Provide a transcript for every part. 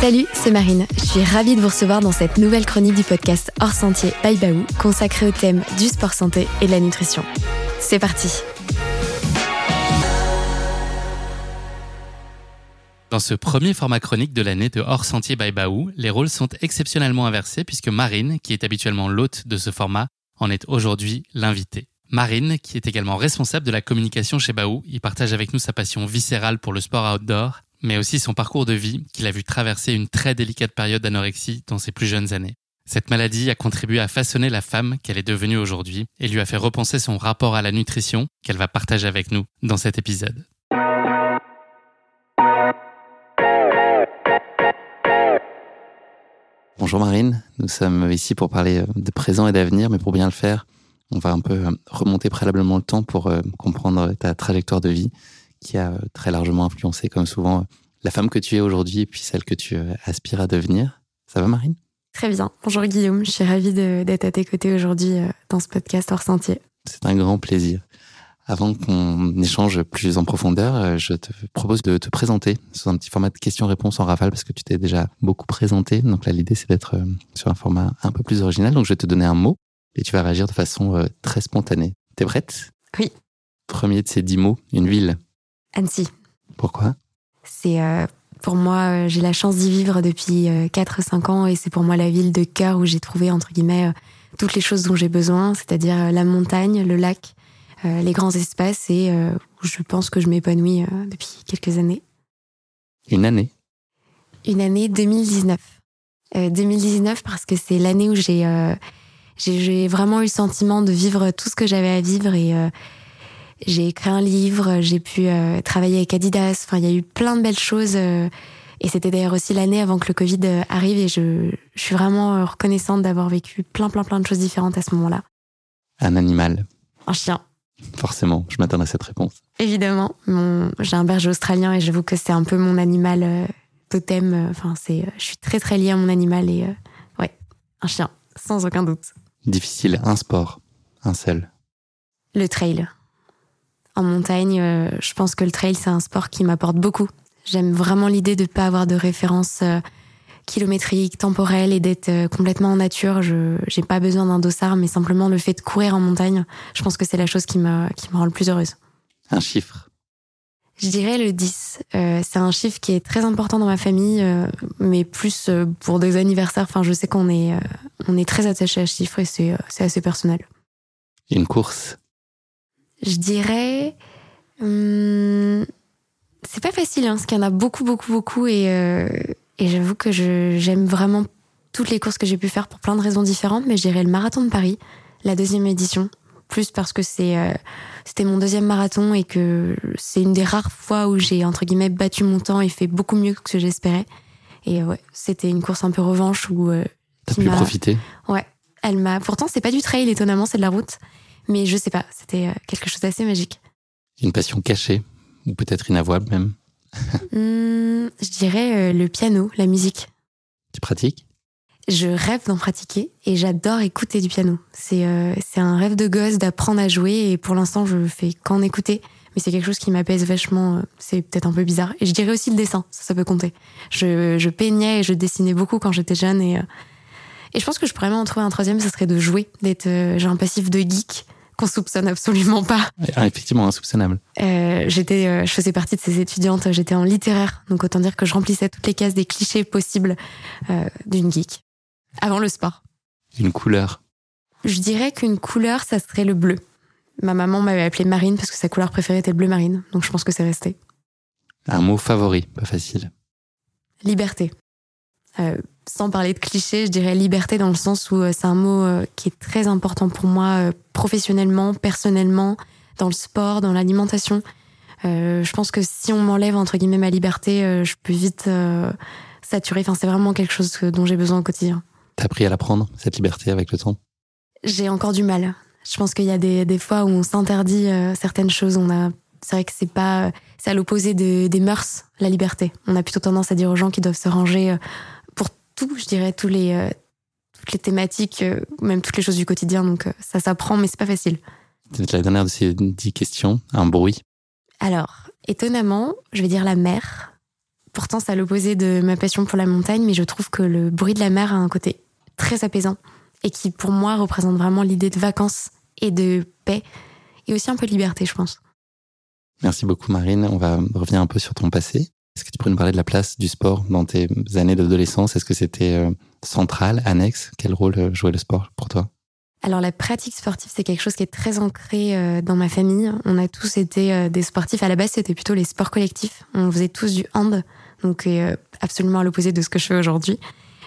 Salut, c'est Marine. Je suis ravie de vous recevoir dans cette nouvelle chronique du podcast Hors Sentier by Baou, consacrée au thème du sport santé et de la nutrition. C'est parti. Dans ce premier format chronique de l'année de Hors Sentier by Baou, les rôles sont exceptionnellement inversés puisque Marine, qui est habituellement l'hôte de ce format, en est aujourd'hui l'invitée. Marine, qui est également responsable de la communication chez Baou, y partage avec nous sa passion viscérale pour le sport outdoor, mais aussi son parcours de vie qui l'a vu traverser une très délicate période d'anorexie dans ses plus jeunes années. Cette maladie a contribué à façonner la femme qu'elle est devenue aujourd'hui et lui a fait repenser son rapport à la nutrition qu'elle va partager avec nous dans cet épisode. Bonjour Marine, nous sommes ici pour parler de présent et d'avenir, mais pour bien le faire, on va un peu euh, remonter préalablement le temps pour euh, comprendre ta trajectoire de vie qui a euh, très largement influencé, comme souvent, la femme que tu es aujourd'hui et puis celle que tu aspires à devenir. Ça va Marine? Très bien. Bonjour Guillaume, je suis ravie d'être à tes côtés aujourd'hui dans ce podcast hors sentier. C'est un grand plaisir. Avant qu'on échange plus en profondeur, je te propose de te présenter sous un petit format de questions-réponses en rafale parce que tu t'es déjà beaucoup présenté. Donc là, l'idée, c'est d'être sur un format un peu plus original. Donc je vais te donner un mot et tu vas réagir de façon euh, très spontanée. T'es prête? Oui. Premier de ces dix mots, une ville. Annecy. Pourquoi? C'est euh, pour moi, euh, j'ai la chance d'y vivre depuis 4-5 ans et c'est pour moi la ville de cœur où j'ai trouvé, entre guillemets, toutes les choses dont j'ai besoin, c'est-à-dire la montagne, le lac, les grands espaces et où je pense que je m'épanouis depuis quelques années. Une année Une année 2019. 2019 parce que c'est l'année où j'ai j'ai vraiment eu le sentiment de vivre tout ce que j'avais à vivre et euh, j'ai écrit un livre, j'ai pu euh, travailler avec Adidas. Enfin, il y a eu plein de belles choses. Euh, et c'était d'ailleurs aussi l'année avant que le Covid arrive et je, je suis vraiment reconnaissante d'avoir vécu plein, plein, plein de choses différentes à ce moment-là. Un animal. Un chien. Forcément, je m'attends à cette réponse. Évidemment, j'ai un berger australien et j'avoue que c'est un peu mon animal totem. Enfin, c'est, je suis très très liée à mon animal et ouais, un chien, sans aucun doute. Difficile, un sport, un seul. Le trail. En montagne, euh, je pense que le trail, c'est un sport qui m'apporte beaucoup. J'aime vraiment l'idée de ne pas avoir de référence euh, kilométrique, temporelle et d'être euh, complètement en nature. Je n'ai pas besoin d'un dossard, mais simplement le fait de courir en montagne, je pense que c'est la chose qui me, qui me rend le plus heureuse. Un chiffre je dirais le 10. Euh, c'est un chiffre qui est très important dans ma famille, euh, mais plus euh, pour des anniversaires. Enfin, je sais qu'on est, on est très attaché à ce chiffre et c'est, c'est assez personnel. Une course Je dirais. Hum, c'est pas facile, hein, parce qu'il y en a beaucoup, beaucoup, beaucoup. Et, et j'avoue que j'aime vraiment toutes les courses que j'ai pu faire pour plein de raisons différentes, mais je dirais le marathon de Paris, la deuxième édition plus parce que c'est euh, c'était mon deuxième marathon et que c'est une des rares fois où j'ai entre guillemets battu mon temps et fait beaucoup mieux que ce que j'espérais. Et ouais, c'était une course un peu revanche où euh, t'as pu profiter. Ouais, elle m'a. Pourtant, c'est pas du trail, étonnamment, c'est de la route. Mais je sais pas, c'était euh, quelque chose d'assez magique. Une passion cachée ou peut-être inavouable même. Hmm, je dirais le piano, la musique. Tu pratiques? Je rêve d'en pratiquer et j'adore écouter du piano. C'est euh, c'est un rêve de gosse d'apprendre à jouer et pour l'instant je fais qu'en écouter. Mais c'est quelque chose qui m'apaise vachement. Euh, c'est peut-être un peu bizarre. Et je dirais aussi le dessin, ça, ça peut compter. Je, je peignais et je dessinais beaucoup quand j'étais jeune et, euh, et je pense que je pourrais même en trouver un troisième, ça serait de jouer, d'être. j'ai un passif de geek qu'on soupçonne absolument pas. Ah, effectivement, insoupçonnable. Euh, j'étais, je faisais partie de ces étudiantes, j'étais en littéraire, donc autant dire que je remplissais toutes les cases des clichés possibles d'une geek. Avant le sport. Une couleur Je dirais qu'une couleur, ça serait le bleu. Ma maman m'avait appelé Marine parce que sa couleur préférée était le bleu marine, donc je pense que c'est resté. Un mot favori, pas facile. Liberté. Euh, sans parler de cliché, je dirais liberté dans le sens où euh, c'est un mot euh, qui est très important pour moi professionnellement, personnellement, dans le sport, dans l'alimentation. je pense que si on m'enlève entre guillemets ma liberté, je peux vite saturer. Enfin, c'est vraiment quelque chose dont j'ai besoin au quotidien. T'as appris à l'apprendre, cette liberté, avec le temps? J'ai encore du mal. Je pense qu'il y a des, des, fois où on s'interdit euh, certaines choses. On a, c'est vrai que c'est pas, c'est à l'opposé de, des mœurs, la liberté. On a plutôt tendance à dire aux gens qu'ils doivent se ranger euh, tout, je dirais, tous les, euh, toutes les thématiques, même toutes les choses du quotidien. Donc ça s'apprend, mais c'est pas facile. C'est la dernière de ces dix questions. Un bruit. Alors, étonnamment, je vais dire la mer Pourtant, c'est à l'opposé de ma passion pour la montagne, mais je trouve que le bruit de la mer a un côté très apaisant et qui, pour moi, représente vraiment l'idée de vacances et de paix et aussi un peu de liberté, je pense. Merci beaucoup, Marine. On va revenir un peu sur ton passé. Est-ce que tu pourrais nous parler de la place du sport dans tes années d'adolescence? Est-ce que c'était euh, central, annexe? Quel rôle euh, jouait le sport pour toi? Alors la pratique sportive, c'est quelque chose qui est très ancré euh, dans ma famille. On a tous été des sportifs. À la base, c'était plutôt les sports collectifs. On faisait tous du hand, donc absolument à l'opposé de ce que je fais aujourd'hui.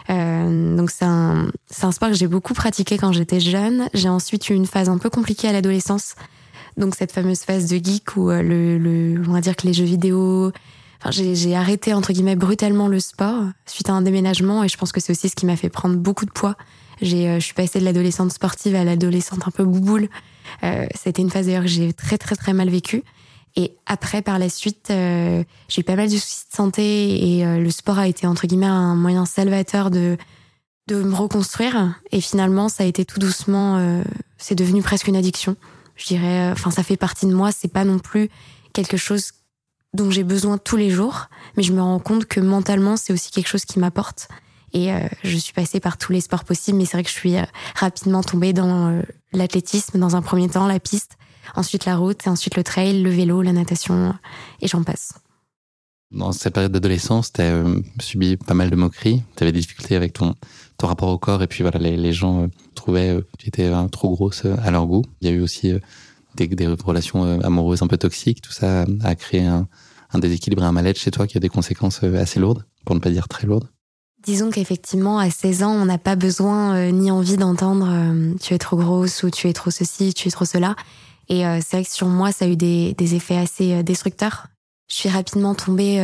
donc c'est un, sport que j'ai beaucoup pratiqué quand j'étais jeune. J'ai ensuite eu une phase un peu compliquée à l'adolescence. Donc cette fameuse phase de geek où on va dire que les jeux vidéo, j'ai arrêté entre guillemets brutalement le sport suite à un déménagement et je pense que c'est aussi ce qui m'a fait prendre beaucoup de poids. J'ai, euh, je suis passée de l'adolescente sportive à l'adolescente un peu bouboule. Euh, C'était une phase d'ailleurs que j'ai très très très mal vécue. Et après, par la suite, euh, j'ai eu pas mal de soucis de santé et euh, le sport a été entre guillemets un moyen salvateur de de me reconstruire. Et finalement, ça a été tout doucement, c'est devenu presque une addiction. Je dirais, enfin, ça fait partie de moi. C'est pas non plus quelque chose dont j'ai besoin tous les jours, mais je me rends compte que mentalement, c'est aussi quelque chose qui m'apporte. Et euh, je suis passée par tous les sports possibles, mais c'est vrai que je suis euh, rapidement tombée dans euh, l'athlétisme, dans un premier temps, la piste, ensuite la route, et ensuite le trail, le vélo, la natation, et j'en passe. Dans cette période d'adolescence, tu as subi pas mal de moqueries, tu avais des difficultés avec ton, ton rapport au corps, et puis voilà, les, gens trouvaient que tu étais trop grosse à leur goût. Il y a eu aussi des relations amoureuses un peu toxiques, tout ça a créé un, un déséquilibre et un mal-être chez toi qui a des conséquences euh, assez lourdes, pour ne pas dire très lourdes Disons qu'effectivement, à 16 ans, on n'a pas besoin euh, ni envie d'entendre euh, tu es trop grosse ou tu es trop ceci, tu es trop cela. Et c'est vrai que sur moi, ça a eu des, effets assez destructeurs. Je suis rapidement tombée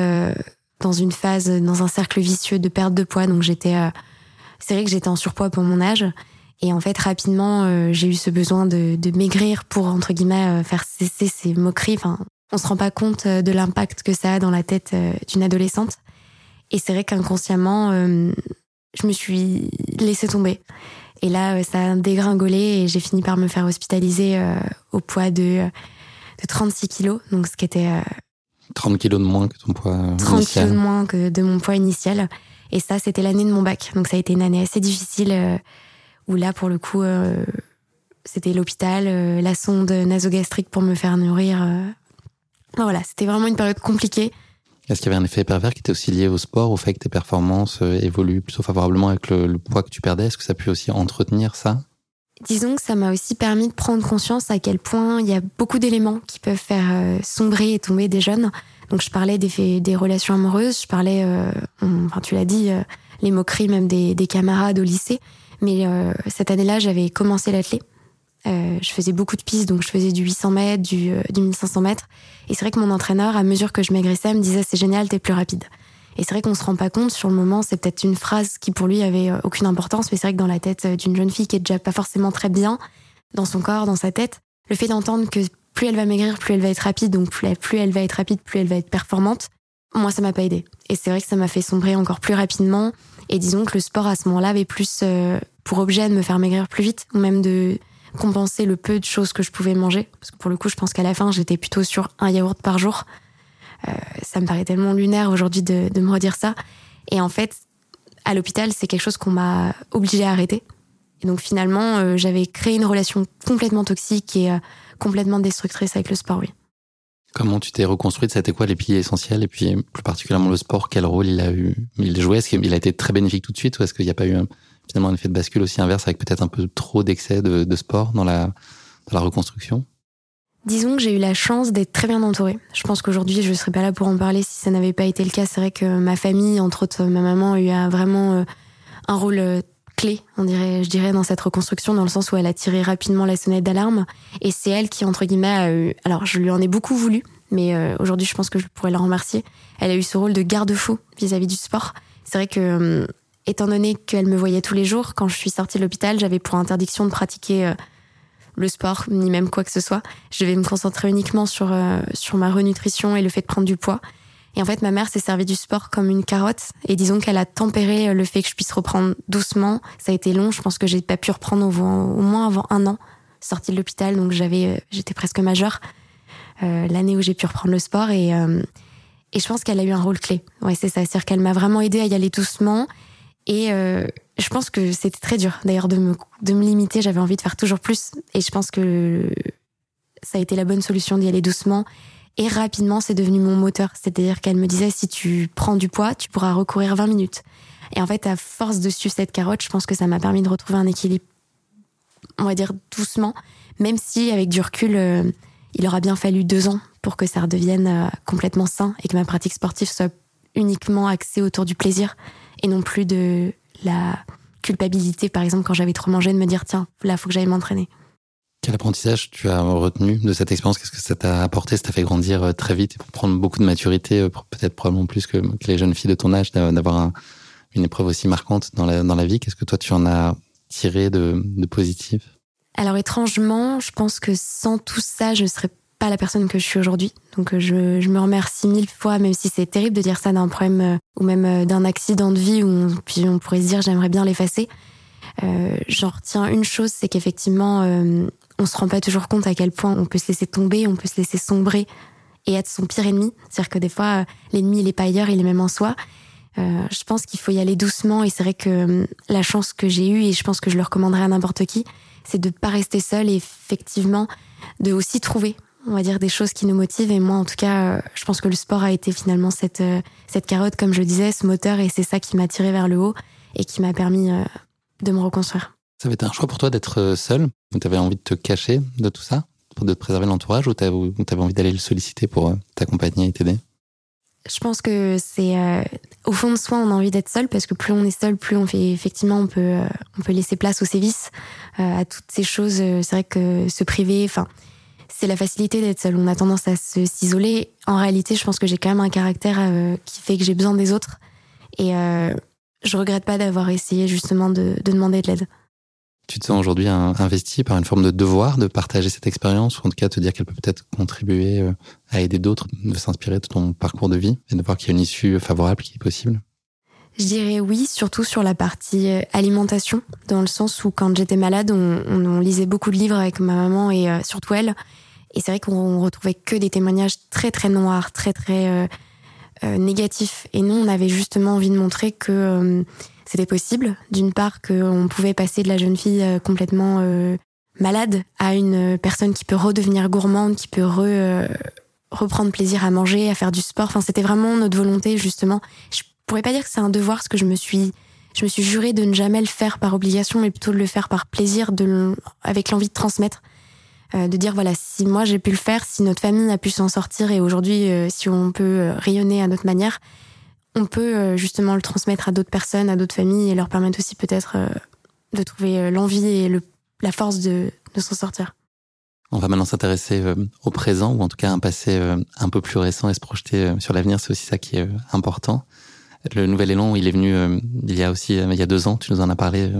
dans une phase, dans un cercle vicieux de perte de poids. Donc j'étais, c'est vrai que j'étais en surpoids pour mon âge. Et en fait, rapidement, j'ai eu ce besoin de, maigrir pour entre guillemets faire cesser ces moqueries. On se rend pas compte euh, de l'impact que ça a dans la tête euh, d'une adolescente. Et c'est vrai qu'inconsciemment, euh, je me suis laissée tomber. Et là, ça a dégringolé et j'ai fini par me faire hospitaliser au poids de, de 36 kilos. Donc, ce qui était. 30 kilos de moins que ton poids 30 kilos de moins que de mon poids initial. Et ça, c'était l'année de mon bac. Donc, ça a été une année assez difficile où là, pour le coup, c'était l'hôpital, la sonde nasogastrique pour me faire nourrir voilà, c'était vraiment une période compliquée. Est-ce qu'il y avait un effet pervers qui était aussi lié au sport, au fait que tes performances euh, évoluent plutôt favorablement avec le, poids que tu perdais? Est-ce que ça a pu aussi entretenir ça? Disons que ça m'a aussi permis de prendre conscience à quel point il y a beaucoup d'éléments qui peuvent faire euh, sombrer et tomber des jeunes. Donc je parlais des, des relations amoureuses, je parlais, euh, enfin tu l'as dit, les moqueries même des, des, camarades au lycée. Mais cette année-là, j'avais commencé l'athlé. Euh, je faisais beaucoup de pistes, donc je faisais du 800 mètres, du, euh, du 1500 mètres. Et c'est vrai que mon entraîneur, à mesure que je maigrissais, me disait c'est génial, t'es plus rapide. Et c'est vrai qu'on se rend pas compte sur le moment, c'est peut-être une phrase qui pour lui avait euh, aucune importance, mais c'est vrai que dans la tête d'une jeune fille qui est déjà pas forcément très bien dans son corps, dans sa tête, le fait d'entendre que plus elle va maigrir, plus elle va être rapide, donc plus, elle va être rapide, plus elle va être performante, moi ça m'a pas aidé. Et c'est vrai que ça m'a fait sombrer encore plus rapidement. Et disons que le sport à ce moment-là avait plus pour objet de me faire maigrir plus vite, ou même de compenser le peu de choses que je pouvais manger. Parce que pour le coup, je pense qu'à la fin, j'étais plutôt sur un yaourt par jour. Euh, ça me paraît tellement lunaire aujourd'hui de, me redire ça. Et en fait, à l'hôpital, c'est quelque chose qu'on m'a obligé à arrêter. Et donc finalement, euh, j'avais créé une relation complètement toxique et euh, complètement destructrice avec le sport, oui. Comment tu t'es reconstruite? C'était quoi les piliers essentiels? Et puis plus particulièrement le sport, quel rôle il a eu? Il joué Est-ce qu'il a été très bénéfique tout de suite ou est-ce qu'il n'y a pas eu un, finalement un effet de bascule aussi inverse avec peut-être un peu trop d'excès de, sport dans la, dans la reconstruction? Disons que j'ai eu la chance d'être très bien entourée. Je pense qu'aujourd'hui, je ne serais pas là pour en parler si ça n'avait pas été le cas. C'est vrai que ma famille, entre autres ma maman, a eu vraiment euh, un rôle euh, clé, on dirait, je dirais, dans cette reconstruction, dans le sens où elle a tiré rapidement la sonnette d'alarme. Et c'est elle qui, entre guillemets, a eu... Alors, je lui en ai beaucoup voulu, mais euh, aujourd'hui, je pense que je pourrais la remercier. Elle a eu ce rôle de garde-fou vis-à-vis du sport. C'est vrai que hum, étant donné qu'elle me voyait tous les jours, quand je suis sortie de l'hôpital, j'avais pour interdiction de pratiquer euh, le sport, ni même quoi que ce soit. Je devais me concentrer uniquement sur, euh, sur ma renutrition et le fait de prendre du poids. Et en fait, ma mère s'est servie du sport comme une carotte. Et disons qu'elle a tempéré euh, le fait que je puisse reprendre doucement. Ça a été long. Je pense que j'ai pas pu reprendre au, moins avant un an, sortie de l'hôpital. Donc j'avais, j'étais presque majeure. L'année où j'ai pu reprendre le sport. Et, Et je pense qu'elle a eu un rôle clé. Ouais, c'est ça. C'est-à-dire qu'elle m'a vraiment aidé à y aller doucement. Et euh, je pense que c'était très dur, d'ailleurs, de me, de me limiter. J'avais envie de faire toujours plus. Et je pense que ça a été la bonne solution d'y aller doucement. Et rapidement, c'est devenu mon moteur. C'est-à-dire qu'elle me disait, si tu prends du poids, tu pourras recourir 20 minutes. Et en fait, à force de suivre cette carotte, je pense que ça m'a permis de retrouver un équilibre, on va dire doucement, même si avec du recul, euh, il aura bien fallu deux ans pour que ça redevienne euh, complètement sain et que ma pratique sportive soit uniquement axée autour du plaisir et non plus de la culpabilité, par exemple, quand j'avais trop mangé, de me dire, tiens, là, faut que j'aille m'entraîner. Quel apprentissage tu as retenu de cette expérience? Qu'est-ce que ça t'a apporté? Ça t'a fait grandir euh, très vite? Et prendre beaucoup de maturité, peut-être probablement plus que, les jeunes filles de ton âge, d'avoir une épreuve aussi marquante dans la, dans la vie. Qu'est-ce que toi, tu en as tiré de, de positif? Alors, étrangement, je pense que sans tout ça, je serais pas la personne que je suis aujourd'hui. Donc euh, je, je, me remercie mille fois, même si c'est terrible de dire ça d'un problème euh, ou même euh, d'un accident de vie où on, puis on pourrait se dire j'aimerais bien l'effacer. Euh, J'en retiens une chose, c'est qu'effectivement, on se rend pas toujours compte à quel point on peut se laisser tomber, on peut se laisser sombrer et être son pire ennemi. C'est-à-dire que des fois, l'ennemi il est pas ailleurs, il est même en soi. Je pense qu'il faut y aller doucement et c'est vrai que la chance que j'ai eue et je pense que je le recommanderais à n'importe qui, c'est de pas rester seul et effectivement de aussi trouver on va dire des choses qui nous motivent. Et moi en tout cas euh, je pense que le sport a été finalement cette euh, cette carotte comme je disais ce moteur. Et c'est ça qui m'a tiré vers le haut et qui m'a permis euh, de me reconstruire. Ça avait été un choix pour toi d'être seul? Ou avais envie de te cacher de tout ça? De préserver l'entourage? Ou t'avais avais envie d'aller le solliciter pour t'accompagner et t'aider? Je pense que c'est au fond de soi on a envie d'être seul. Parce que plus on est seul plus on fait effectivement on peut on peut laisser place aux sévices à toutes ces choses. C'est vrai que se priver enfin c'est la facilité d'être seule. On a tendance à s'isoler. En réalité, je pense que j'ai quand même un caractère euh, qui fait que j'ai besoin des autres. Et euh, je regrette pas d'avoir essayé justement de, demander de l'aide. Tu te sens aujourd'hui investi par une forme de devoir de partager cette expérience, ou en tout cas te dire qu'elle peut peut-être contribuer euh, à aider d'autres, de s'inspirer de ton parcours de vie et de voir qu'il y a une issue favorable qui est possible? Je dirais oui, surtout sur la partie euh, alimentation, dans le sens où quand j'étais malade, on, lisait beaucoup de livres avec ma maman et surtout elle. Et c'est vrai qu'on retrouvait que des témoignages très très noirs, très très euh, euh, négatifs. Et nous, on avait justement envie de montrer que euh, c'était possible. D'une part, qu'on pouvait passer de la jeune fille euh, complètement malade à une personne qui peut redevenir gourmande, qui peut reprendre plaisir à manger, à faire du sport. Enfin, c'était vraiment notre volonté justement. Pourrais pas dire que c'est un devoir, parce que je me suis je me suis juré de ne jamais le faire par obligation, mais plutôt de le faire par plaisir, avec l'envie de transmettre. Euh, de dire voilà si moi j'ai pu le faire, si notre famille a pu s'en sortir et aujourd'hui euh, si on peut euh, rayonner à notre manière, on peut justement le transmettre à d'autres personnes, à d'autres familles et leur permettre aussi peut-être de trouver l'envie et la force de, de s'en sortir. On va maintenant s'intéresser au présent ou en tout cas à un passé un peu plus récent et se projeter sur l'avenir, c'est aussi ça qui est important. Le nouvel élan, il est venu il y a aussi il y a deux ans. Tu nous en as parlé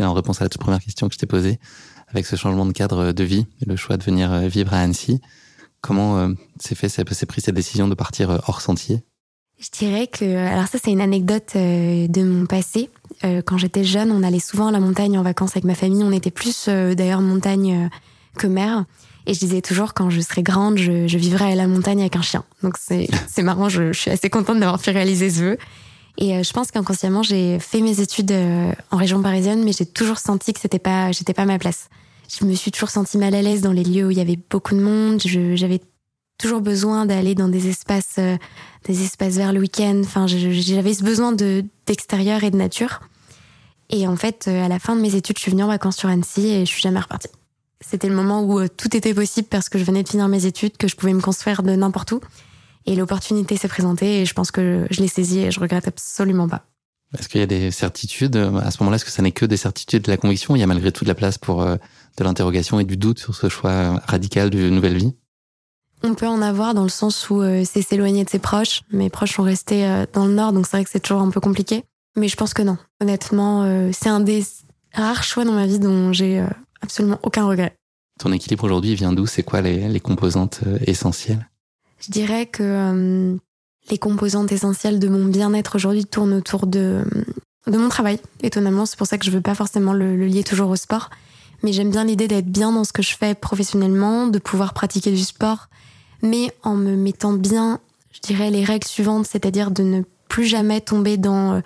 en réponse à la toute première question que je t'ai posée avec ce changement de cadre de vie le choix de venir euh, vivre à Annecy. Comment euh, s'est fait, s'est pris cette décision de partir euh, hors sentier? Je dirais que, alors ça c'est une anecdote de mon passé. Quand j'étais jeune, on allait souvent à la montagne en vacances avec ma famille. On était plus d'ailleurs montagne que mer. Et je disais toujours, quand je serai grande, je, je vivrai à la montagne avec un chien. Donc c'est marrant, je, je, suis assez contente d'avoir pu réaliser ce vœu. Et je pense qu'inconsciemment, j'ai fait mes études en région parisienne, mais j'ai toujours senti que c'était pas, j'étais pas ma place je me suis toujours sentie mal à l'aise dans les lieux où il y avait beaucoup de monde. J'avais toujours besoin d'aller dans des espaces, euh, des espaces vers le week-end. Enfin, j'avais ce besoin de d'extérieur et de nature. Et en fait, euh, à la fin de mes études, je suis venue en vacances sur Annecy et je suis jamais repartie. C'était le moment où euh, tout était possible parce que je venais de finir mes études, que je pouvais me construire de n'importe où. Et l'opportunité s'est présentée et je pense que je l'ai saisie et je regrette absolument pas. Est-ce qu'il y a des certitudes à ce moment-là Est-ce que ça n'est que des certitudes de la conviction Il y a malgré tout de la place pour de l'interrogation et du doute sur ce choix radical d'une nouvelle vie? On peut en avoir dans le sens où euh, c'est s'éloigner de ses proches. Mes proches sont restés euh, dans le nord, donc c'est vrai que c'est toujours un peu compliqué. Mais je pense que non. Honnêtement, euh, c'est un des rares choix dans ma vie dont j'ai absolument aucun regret. Ton équilibre aujourd'hui vient d'où? C'est quoi les, les, composantes essentielles? Je dirais que les composantes essentielles de mon bien-être aujourd'hui tournent autour de, de mon travail. Étonnamment, c'est pour ça que je veux pas forcément le, le lier toujours au sport mais j'aime bien l'idée d'être bien dans ce que je fais professionnellement, de pouvoir pratiquer du sport, mais en me mettant bien je dirais, les règles suivantes, c'est-à-dire de ne plus jamais tomber dans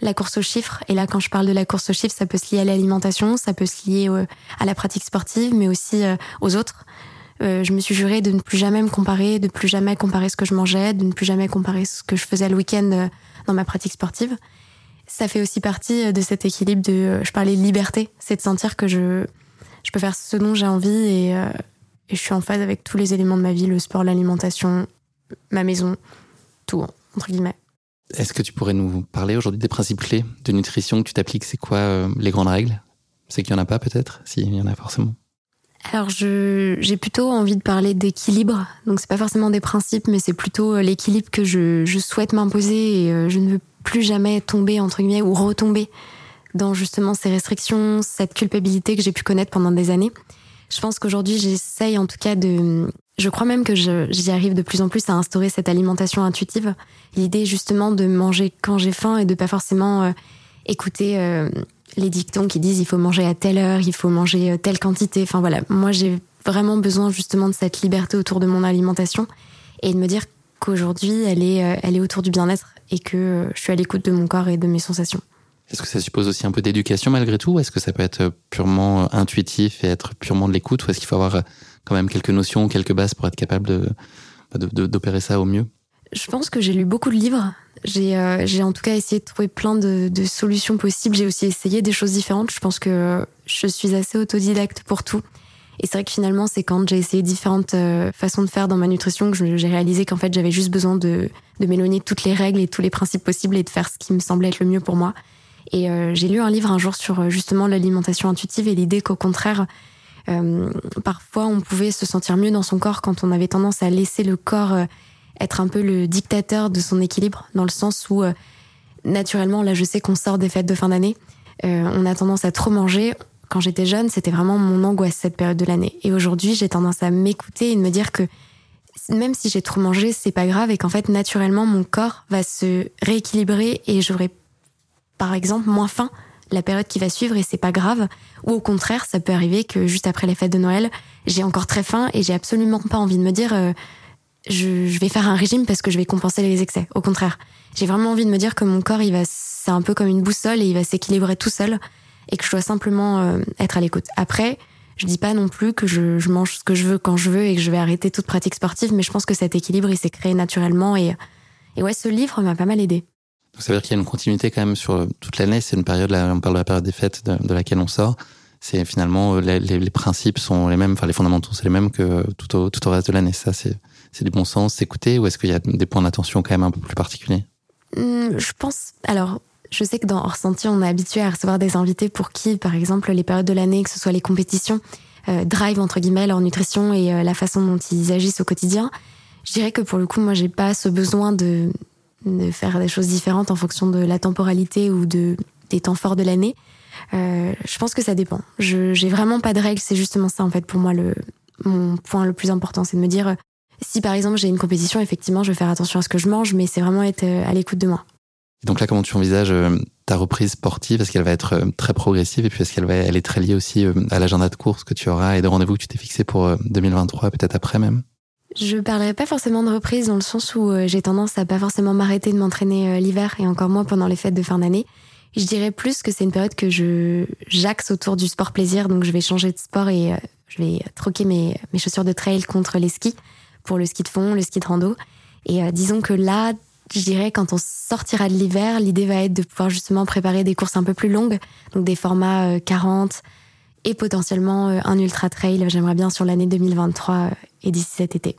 la course aux chiffres. Et là, quand je parle de la course aux chiffres, ça peut se lier à l'alimentation, ça peut se lier à la pratique sportive, mais aussi aux autres. je me suis juré de ne plus jamais me comparer, de ne plus jamais comparer ce que je mangeais, de ne plus jamais comparer ce que je faisais le week-end dans ma pratique sportive. Ça fait aussi partie de cet équilibre de, je parlais de liberté, c'est de sentir que je, je peux faire ce dont j'ai envie et, et je suis en phase avec tous les éléments de ma vie, le sport, l'alimentation, ma maison, tout, entre guillemets. Est-ce que tu pourrais nous parler aujourd'hui des principes clés de nutrition que tu t'appliques? C'est quoi euh, les grandes règles? C'est qu'il n'y en a pas peut-être? Si, il y en a forcément. Alors, j'ai plutôt envie de parler d'équilibre. Donc, c'est pas forcément des principes, mais c'est plutôt euh, l'équilibre que je, je souhaite m'imposer et euh, je ne veux plus jamais tomber, entre guillemets, ou retomber dans justement ces restrictions, cette culpabilité que j'ai pu connaître pendant des années. Je pense qu'aujourd'hui, j'essaye en tout cas de... Je crois même que j'y arrive de plus en plus à instaurer cette alimentation intuitive. L'idée justement de manger quand j'ai faim et de pas forcément euh, écouter euh, les dictons qui disent il faut manger à telle heure, il faut manger euh, telle quantité. Enfin voilà, moi j'ai vraiment besoin justement de cette liberté autour de mon alimentation et de me dire qu'aujourd'hui elle est, elle est autour du bien-être et que je suis à l'écoute de mon corps et de mes sensations. Est-ce que ça suppose aussi un peu d'éducation malgré tout ou est-ce que ça peut être purement intuitif et être purement de l'écoute ou est-ce qu'il faut avoir quand même quelques notions, quelques bases pour être capable bah, d'opérer ça au mieux Je pense que j'ai lu beaucoup de livres. J'ai, euh, en tout cas essayé de trouver plein de, solutions possibles. J'ai aussi essayé des choses différentes. Je pense que je suis assez autodidacte pour tout. Et c'est vrai que finalement, c'est quand j'ai essayé différentes façons de faire dans ma nutrition que j'ai réalisé qu'en fait, j'avais juste besoin de, m'éloigner de toutes les règles et tous les principes possibles et de faire ce qui me semblait être le mieux pour moi. Et euh, j'ai lu un livre un jour sur euh, justement l'alimentation intuitive et l'idée qu'au contraire, euh, parfois on pouvait se sentir mieux dans son corps quand on avait tendance à laisser le corps être un peu le dictateur de son équilibre, dans le sens où naturellement, là je sais qu'on sort des fêtes de fin d'année, on a tendance à trop manger. Quand j'étais jeune, c'était vraiment mon angoisse cette période de l'année. Et aujourd'hui, j'ai tendance à m'écouter et de me dire que même si j'ai trop mangé, c'est pas grave et qu'en fait, naturellement, mon corps va se rééquilibrer et j'aurai par exemple, moins faim la période qui va suivre et c'est pas grave. Ou au contraire, ça peut arriver que juste après les fêtes de Noël, j'ai encore très faim et j'ai absolument pas envie de me dire euh, je, vais faire un régime parce que je vais compenser les excès. Au contraire, j'ai vraiment envie de me dire que mon corps, il va, c'est un peu comme une boussole et il va s'équilibrer tout seul et que je dois simplement euh, être à l'écoute. Après, je dis pas non plus que je, je, mange ce que je veux quand je veux et que je vais arrêter toute pratique sportive, mais je pense que cet équilibre, il s'est créé naturellement et, et ouais, ce livre m'a pas mal aidé ça veut dire qu'il y a une continuité quand même sur euh, toute l'année. C'est une période, là, on parle de la période des fêtes de, laquelle on sort. C'est finalement, euh, les, principes sont les mêmes, enfin les fondamentaux c'est les mêmes que tout au, tout au reste de l'année. Ça, c'est, c'est du bon sens, s'écouter, ou est-ce qu'il y a des points d'attention quand même un peu plus particuliers? Mmh, Je pense, alors, je sais que dans Hors Sentier, on est habitué à recevoir des invités pour qui, par exemple, les périodes de l'année, que ce soit les compétitions, euh, drive entre guillemets leur nutrition et la façon dont ils agissent au quotidien. Je dirais que pour le coup, moi, j'ai pas ce besoin de de faire des choses différentes en fonction de la temporalité ou de, des temps forts de l'année. Euh, je pense que ça dépend. Je j'ai vraiment pas de règles. C'est justement ça en fait pour moi le mon point le plus important, c'est de me dire si par exemple j'ai une compétition, effectivement, je vais faire attention à ce que je mange, mais c'est vraiment être euh, à l'écoute de moi. donc là, comment tu envisages euh, ta reprise sportive? Est-ce qu'elle va être très progressive? Et puis est-ce qu'elle va elle est très liée aussi à l'agenda de course que tu auras et de rendez-vous que tu t'es fixé pour 2023, peut-être après même? Je parlerai pas forcément de reprise dans le sens où euh, j'ai tendance à pas forcément m'arrêter de m'entraîner euh, l'hiver et encore moins pendant les fêtes de fin d'année. Je dirais plus que c'est une période que je j'axe autour du sport plaisir, donc je vais changer de sport et euh, je vais troquer mes, mes chaussures de trail contre les skis pour le ski de fond, le ski de rando. Et disons que là, je dirais quand on sortira de l'hiver, l'idée va être de pouvoir justement préparer des courses un peu plus longues, donc des formats 40 et potentiellement un ultra trail. J'aimerais bien sur l'année 2023 et d'ici cet été.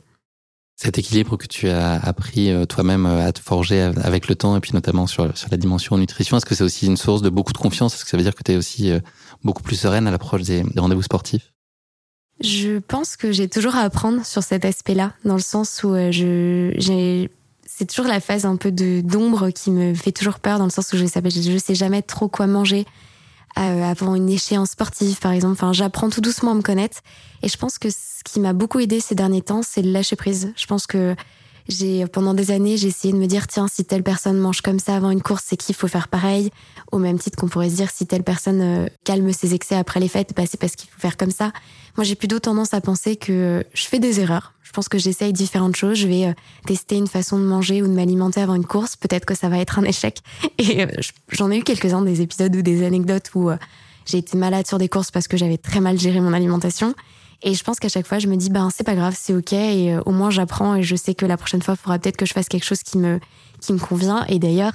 Cet équilibre que tu as appris euh, toi-même euh, à te forger avec le temps et puis notamment sur, sur la dimension nutrition, est-ce que c'est aussi une source de beaucoup de confiance? Est-ce que ça veut dire que tu es aussi euh, beaucoup plus sereine à l'approche des, rendez-vous sportifs? Je pense que j'ai toujours à apprendre sur cet aspect-là, dans le sens où je, j'ai, c'est toujours la phase un peu de d'ombre qui me fait toujours peur, dans le sens où je sais, je sais jamais trop quoi manger avant une échéance sportive, par exemple. Enfin, j'apprends tout doucement à me connaître. Et je pense que ce qui m'a beaucoup aidé ces derniers temps, c'est le lâcher prise. Je pense que J'ai pendant des années, j'ai essayé de me dire tiens, si telle personne mange comme ça avant une course, c'est qu'il faut faire pareil. Au même titre qu'on pourrait se dire si telle personne euh, calme ses excès après les fêtes, bah, c'est parce qu'il faut faire comme ça. Moi, j'ai plutôt tendance à penser que je fais des erreurs. Je pense que j'essaye différentes choses. Je vais euh, tester une façon de manger ou de m'alimenter avant une course. Peut-être que ça va être un échec. Et euh, j'en ai eu quelques-uns des épisodes ou des anecdotes où j'ai été malade sur des courses parce que j'avais très mal géré mon alimentation. Et je pense qu'à chaque fois, je me dis, ben, c'est pas grave, c'est ok. Et euh, au moins, j'apprends et je sais que la prochaine fois, il faudra peut-être que je fasse quelque chose qui me, qui me convient. Et d'ailleurs,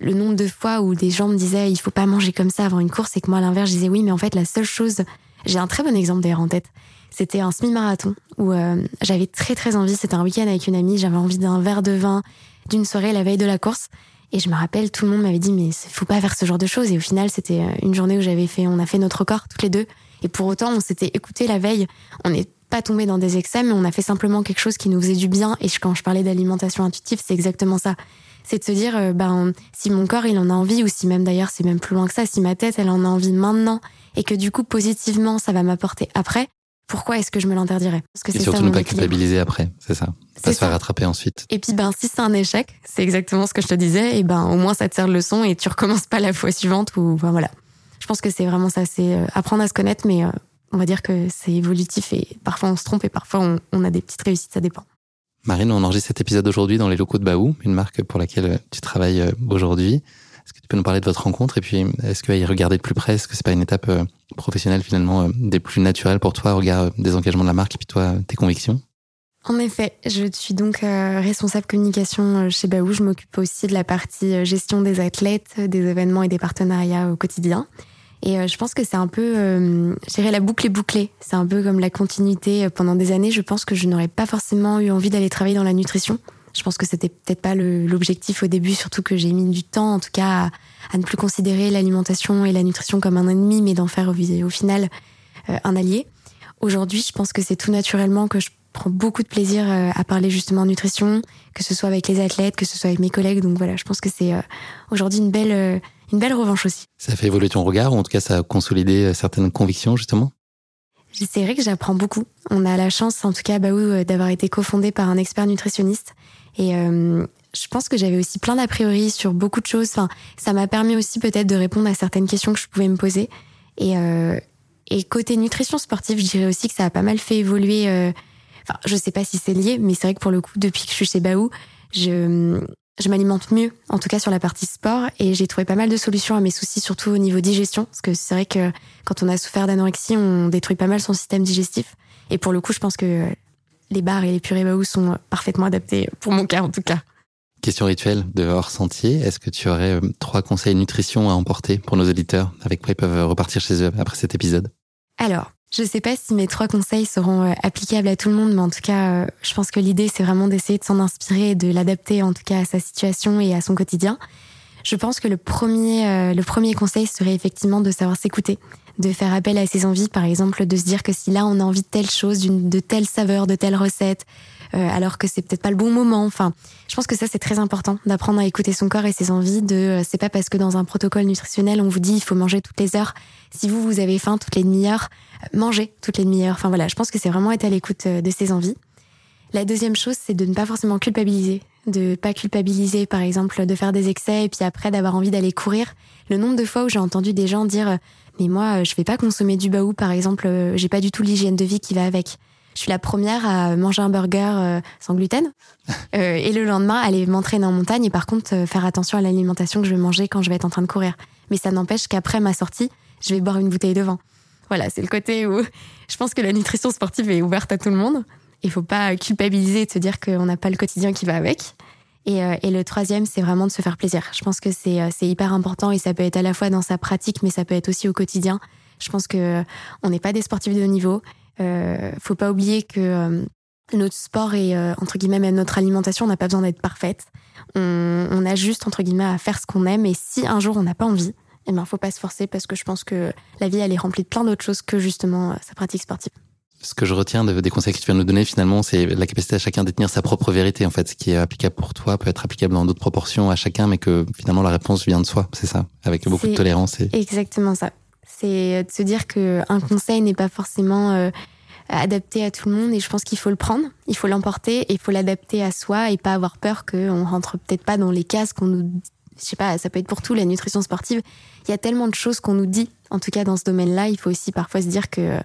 le nombre de fois où des gens me disaient, il faut pas manger comme ça avant une course, et que moi, à l'inverse, je disais, oui, mais en fait, la seule chose, j'ai un très bon exemple d'ailleurs en tête. C'était un semi-marathon où euh, j'avais très très envie, c'était un week-end avec une amie, j'avais envie d'un verre de vin, d'une soirée la veille de la course. Et je me rappelle, tout le monde m'avait dit, mais faut pas faire ce genre de choses. Et au final, c'était euh, une journée où j'avais fait, on a fait notre record toutes les deux. Et pour autant, on s'était écouté la veille. On n'est pas tombé dans des excès, mais on a fait simplement quelque chose qui nous faisait du bien. Et quand je parlais d'alimentation intuitive, c'est exactement ça. C'est de se dire, euh, ben, si mon corps, il en a envie, ou si même d'ailleurs, c'est même plus loin que ça, si ma tête, elle en a envie maintenant, et que du coup, positivement, ça va m'apporter après, pourquoi est-ce que je me l'interdirais? Parce que Et surtout ne pas culpabiliser après, c'est ça. Pas se faire rattraper ensuite. Et puis ben si c'est un échec, c'est exactement ce que je te disais, et ben au moins ça te sert de leçon et tu recommences pas la fois suivante ou ben, voilà. Je pense que c'est vraiment ça, c'est euh, apprendre à se connaître, mais euh, on va dire que c'est évolutif et parfois on se trompe et parfois on, a des petites réussites, ça dépend. Marine, on enregistre cet épisode aujourd'hui dans les locaux de Baou, une marque pour laquelle tu travailles euh, aujourd'hui. Est-ce que tu peux nous parler de votre rencontre et puis est-ce que y regarder de plus près, est-ce que c'est pas une étape professionnelle finalement des plus naturelles pour toi au regard des engagements de la marque et puis toi tes convictions? En effet, je suis donc euh, responsable communication euh, chez Baou. Je m'occupe aussi de la partie euh, gestion des athlètes, des événements et des partenariats au quotidien. Et je pense que c'est un peu, euh, la boucle est bouclée. C'est un peu comme la continuité. Pendant des années, je pense que je n'aurais pas forcément eu envie d'aller travailler dans la nutrition. Je pense que c'était peut-être pas l'objectif au début, surtout que j'ai mis du temps, en tout cas, à, ne plus considérer l'alimentation et la nutrition comme un ennemi, mais d'en faire au, au final un allié. Aujourd'hui, je pense que c'est tout naturellement que je prends beaucoup de plaisir euh, à parler justement nutrition, que ce soit avec les athlètes, que ce soit avec mes collègues. Donc voilà, je pense que c'est euh, aujourd'hui une belle, euh, une belle revanche aussi. Ça fait évoluer ton regard, ou en tout cas ça a consolidé certaines convictions justement? C'est vrai que j'apprends beaucoup. On a la chance, en tout cas, Baou, d'avoir été cofondé par un expert nutritionniste. Et je pense que j'avais aussi plein d'a priori sur beaucoup de choses. Enfin, ça m'a permis aussi peut-être de répondre à certaines questions que je pouvais me poser. Et, et côté nutrition sportive, je dirais aussi que ça a pas mal fait évoluer Enfin, je sais pas si c'est lié, mais c'est vrai que pour le coup, depuis que je suis chez Baou, je, je m'alimente mieux, en tout cas sur la partie sport, et j'ai trouvé pas mal de solutions à mes soucis, surtout au niveau digestion, parce que c'est vrai que quand on a souffert d'anorexie, on détruit pas mal son système digestif. Et pour le coup, je pense que les bars et les purées Baou sont parfaitement adaptés, pour mon cas en tout cas. Question rituelle de hors sentier, est-ce que tu aurais euh, trois conseils nutrition à emporter pour nos auditeurs, avec quoi ils peuvent repartir chez eux après cet épisode? Alors, je sais pas si mes trois conseils seront euh, applicables à tout le monde, mais en tout cas, euh, je pense que l'idée, c'est vraiment d'essayer de s'en inspirer et de l'adapter, en tout cas, à sa situation et à son quotidien. Je pense que le premier, euh, le premier conseil serait effectivement de savoir s'écouter, de faire appel à ses envies, par exemple, de se dire que si là, on a envie de telle chose, de telle saveur, de telle recette, alors que c'est peut-être pas le bon moment. Enfin, je pense que ça c'est très important d'apprendre à écouter son corps et ses envies. De c'est pas parce que dans un protocole nutritionnel on vous dit il faut manger toutes les heures. Si vous vous avez faim toutes les demi-heures, manger toutes les demi-heures. Enfin voilà, je pense que c'est vraiment être à l'écoute euh, de ses envies. La deuxième chose, c'est de ne pas forcément culpabiliser, de pas culpabiliser, par exemple, de faire des excès et puis après d'avoir envie d'aller courir. Le nombre de fois où j'ai entendu des gens dire, mais moi, je vais pas consommer du baou, par exemple, euh, j'ai pas du tout l'hygiène de vie qui va avec. Je suis la première à manger un burger euh, sans gluten et le lendemain aller m'entraîner en montagne et par contre faire attention à l'alimentation que je vais manger quand je vais être en train de courir. Mais ça n'empêche qu'après ma sortie, je vais boire une bouteille de vin. Voilà, c'est le côté où je pense que la nutrition sportive est ouverte à tout le monde. Il faut pas culpabiliser de se dire qu'on n'a pas le quotidien qui va avec. Et, euh, et le troisième, c'est vraiment de se faire plaisir. Je pense que c'est euh, hyper important et ça peut être à la fois dans sa pratique, mais ça peut être aussi au quotidien. Je pense que euh, on n'est pas des sportifs de haut niveau. Euh, faut pas oublier que notre sport et entre guillemets même notre alimentation, on n'a pas besoin d'être parfaite. On, on a juste entre guillemets à faire ce qu'on aime. Et si un jour on n'a pas envie, il eh ben, faut pas se forcer parce que je pense que la vie, elle est remplie de plein d'autres choses que justement euh, sa pratique sportive. Ce que je retiens des conseils que tu viens de nous donner, finalement, c'est la capacité à chacun de détenir sa propre vérité. En fait, ce qui est applicable pour toi peut être applicable dans d'autres proportions à chacun, mais que finalement la réponse vient de soi. C'est ça, avec beaucoup de tolérance. Et... Exactement ça. C'est de se dire que un conseil n'est pas forcément euh, adapté à tout le monde et je pense qu'il faut le prendre, il faut l'emporter et il faut l'adapter à soi et pas avoir peur qu'on rentre peut-être pas dans les cases qu'on nous je sais pas, ça peut être pour tout, la nutrition sportive. Il y a tellement de choses qu'on nous dit, en tout cas dans ce domaine-là. Il faut aussi parfois se dire que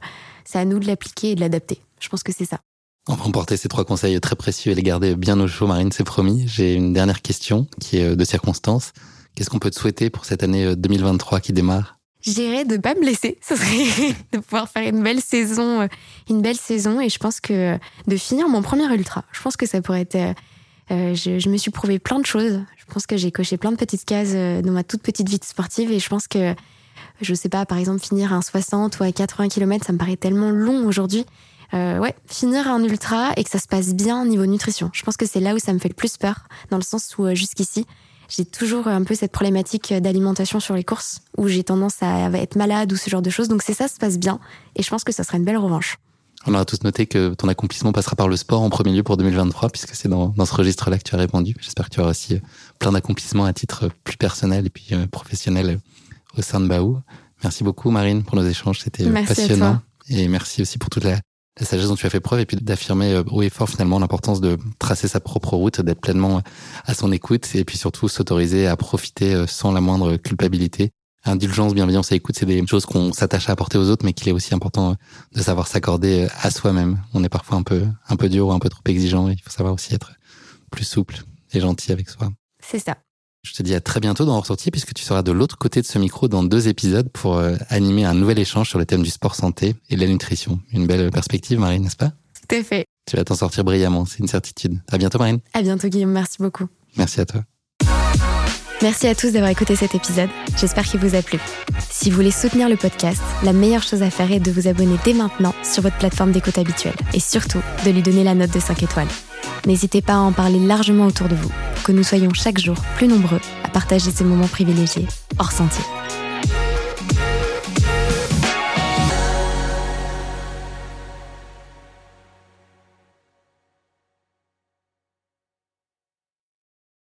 c'est à nous de l'appliquer et de l'adapter. Je pense que c'est ça. On va emporter ces trois conseils très précieux et les garder bien au chaud, Marine, c'est promis. J'ai une dernière question qui est de circonstance. Qu'est-ce qu'on peut te souhaiter pour cette année 2023 qui démarre? Je dirais de pas me blesser, ce serait de pouvoir faire une belle saison, euh, une belle saison, et je pense que de finir mon premier ultra. Je pense que ça pourrait être. Euh, euh, je, me suis prouvé plein de choses. Je pense que j'ai coché plein de petites cases dans ma toute petite vie sportive, et je pense que je sais pas, par exemple, finir un 60 ou à 80 km, ça me paraît tellement long aujourd'hui. Euh, ouais, finir un ultra et que ça se passe bien au niveau nutrition. Je pense que c'est là où ça me fait le plus peur, dans le sens où jusqu'ici, j'ai toujours un peu cette problématique d'alimentation sur les courses, où j'ai tendance à être malade ou ce genre de choses. Donc c'est ça, se passe bien. Et je pense que ça sera une belle revanche. On aura tous noté que ton accomplissement passera par le sport en premier lieu pour 2023, puisque c'est dans, ce registre-là que tu as répondu. J'espère que tu auras aussi euh, plein d'accomplissements à titre plus personnel et puis euh, professionnel euh, au sein de Baou. Merci beaucoup, Marine, pour nos échanges. C'était passionnant. Et merci aussi pour toute la, la sagesse dont tu as fait preuve et puis d'affirmer haut et fort finalement l'importance de tracer sa propre route, d'être pleinement à son écoute et puis surtout s'autoriser à profiter euh, sans la moindre culpabilité. Indulgence, bienveillance et écoute, c'est des choses qu'on s'attache à apporter aux autres, mais qu'il est aussi important euh, de savoir s'accorder euh, à soi-même. On est parfois un peu, un peu dur ou un peu trop exigeant. Il faut savoir aussi être plus souple et gentil avec soi. C'est ça. Je te dis à très bientôt dans Ressorti puisque tu seras de l'autre côté de ce micro dans deux épisodes pour euh, animer un nouvel échange sur le thème du sport santé et de la nutrition. Une belle perspective, Marine, n'est-ce pas? Tout à fait. Tu vas t'en sortir brillamment, c'est une certitude. À bientôt, Marine. À bientôt, Guillaume. Merci beaucoup. Merci à toi. Merci à tous d'avoir écouté cet épisode. J'espère qu'il vous a plu. Si vous voulez soutenir le podcast, la meilleure chose à faire est de vous abonner dès maintenant sur votre plateforme d'écoute habituelle et surtout de lui donner la note de 5 étoiles. N'hésitez pas à en parler largement autour de vous pour que nous soyons chaque jour plus nombreux à partager ces moments privilégiés hors sentier.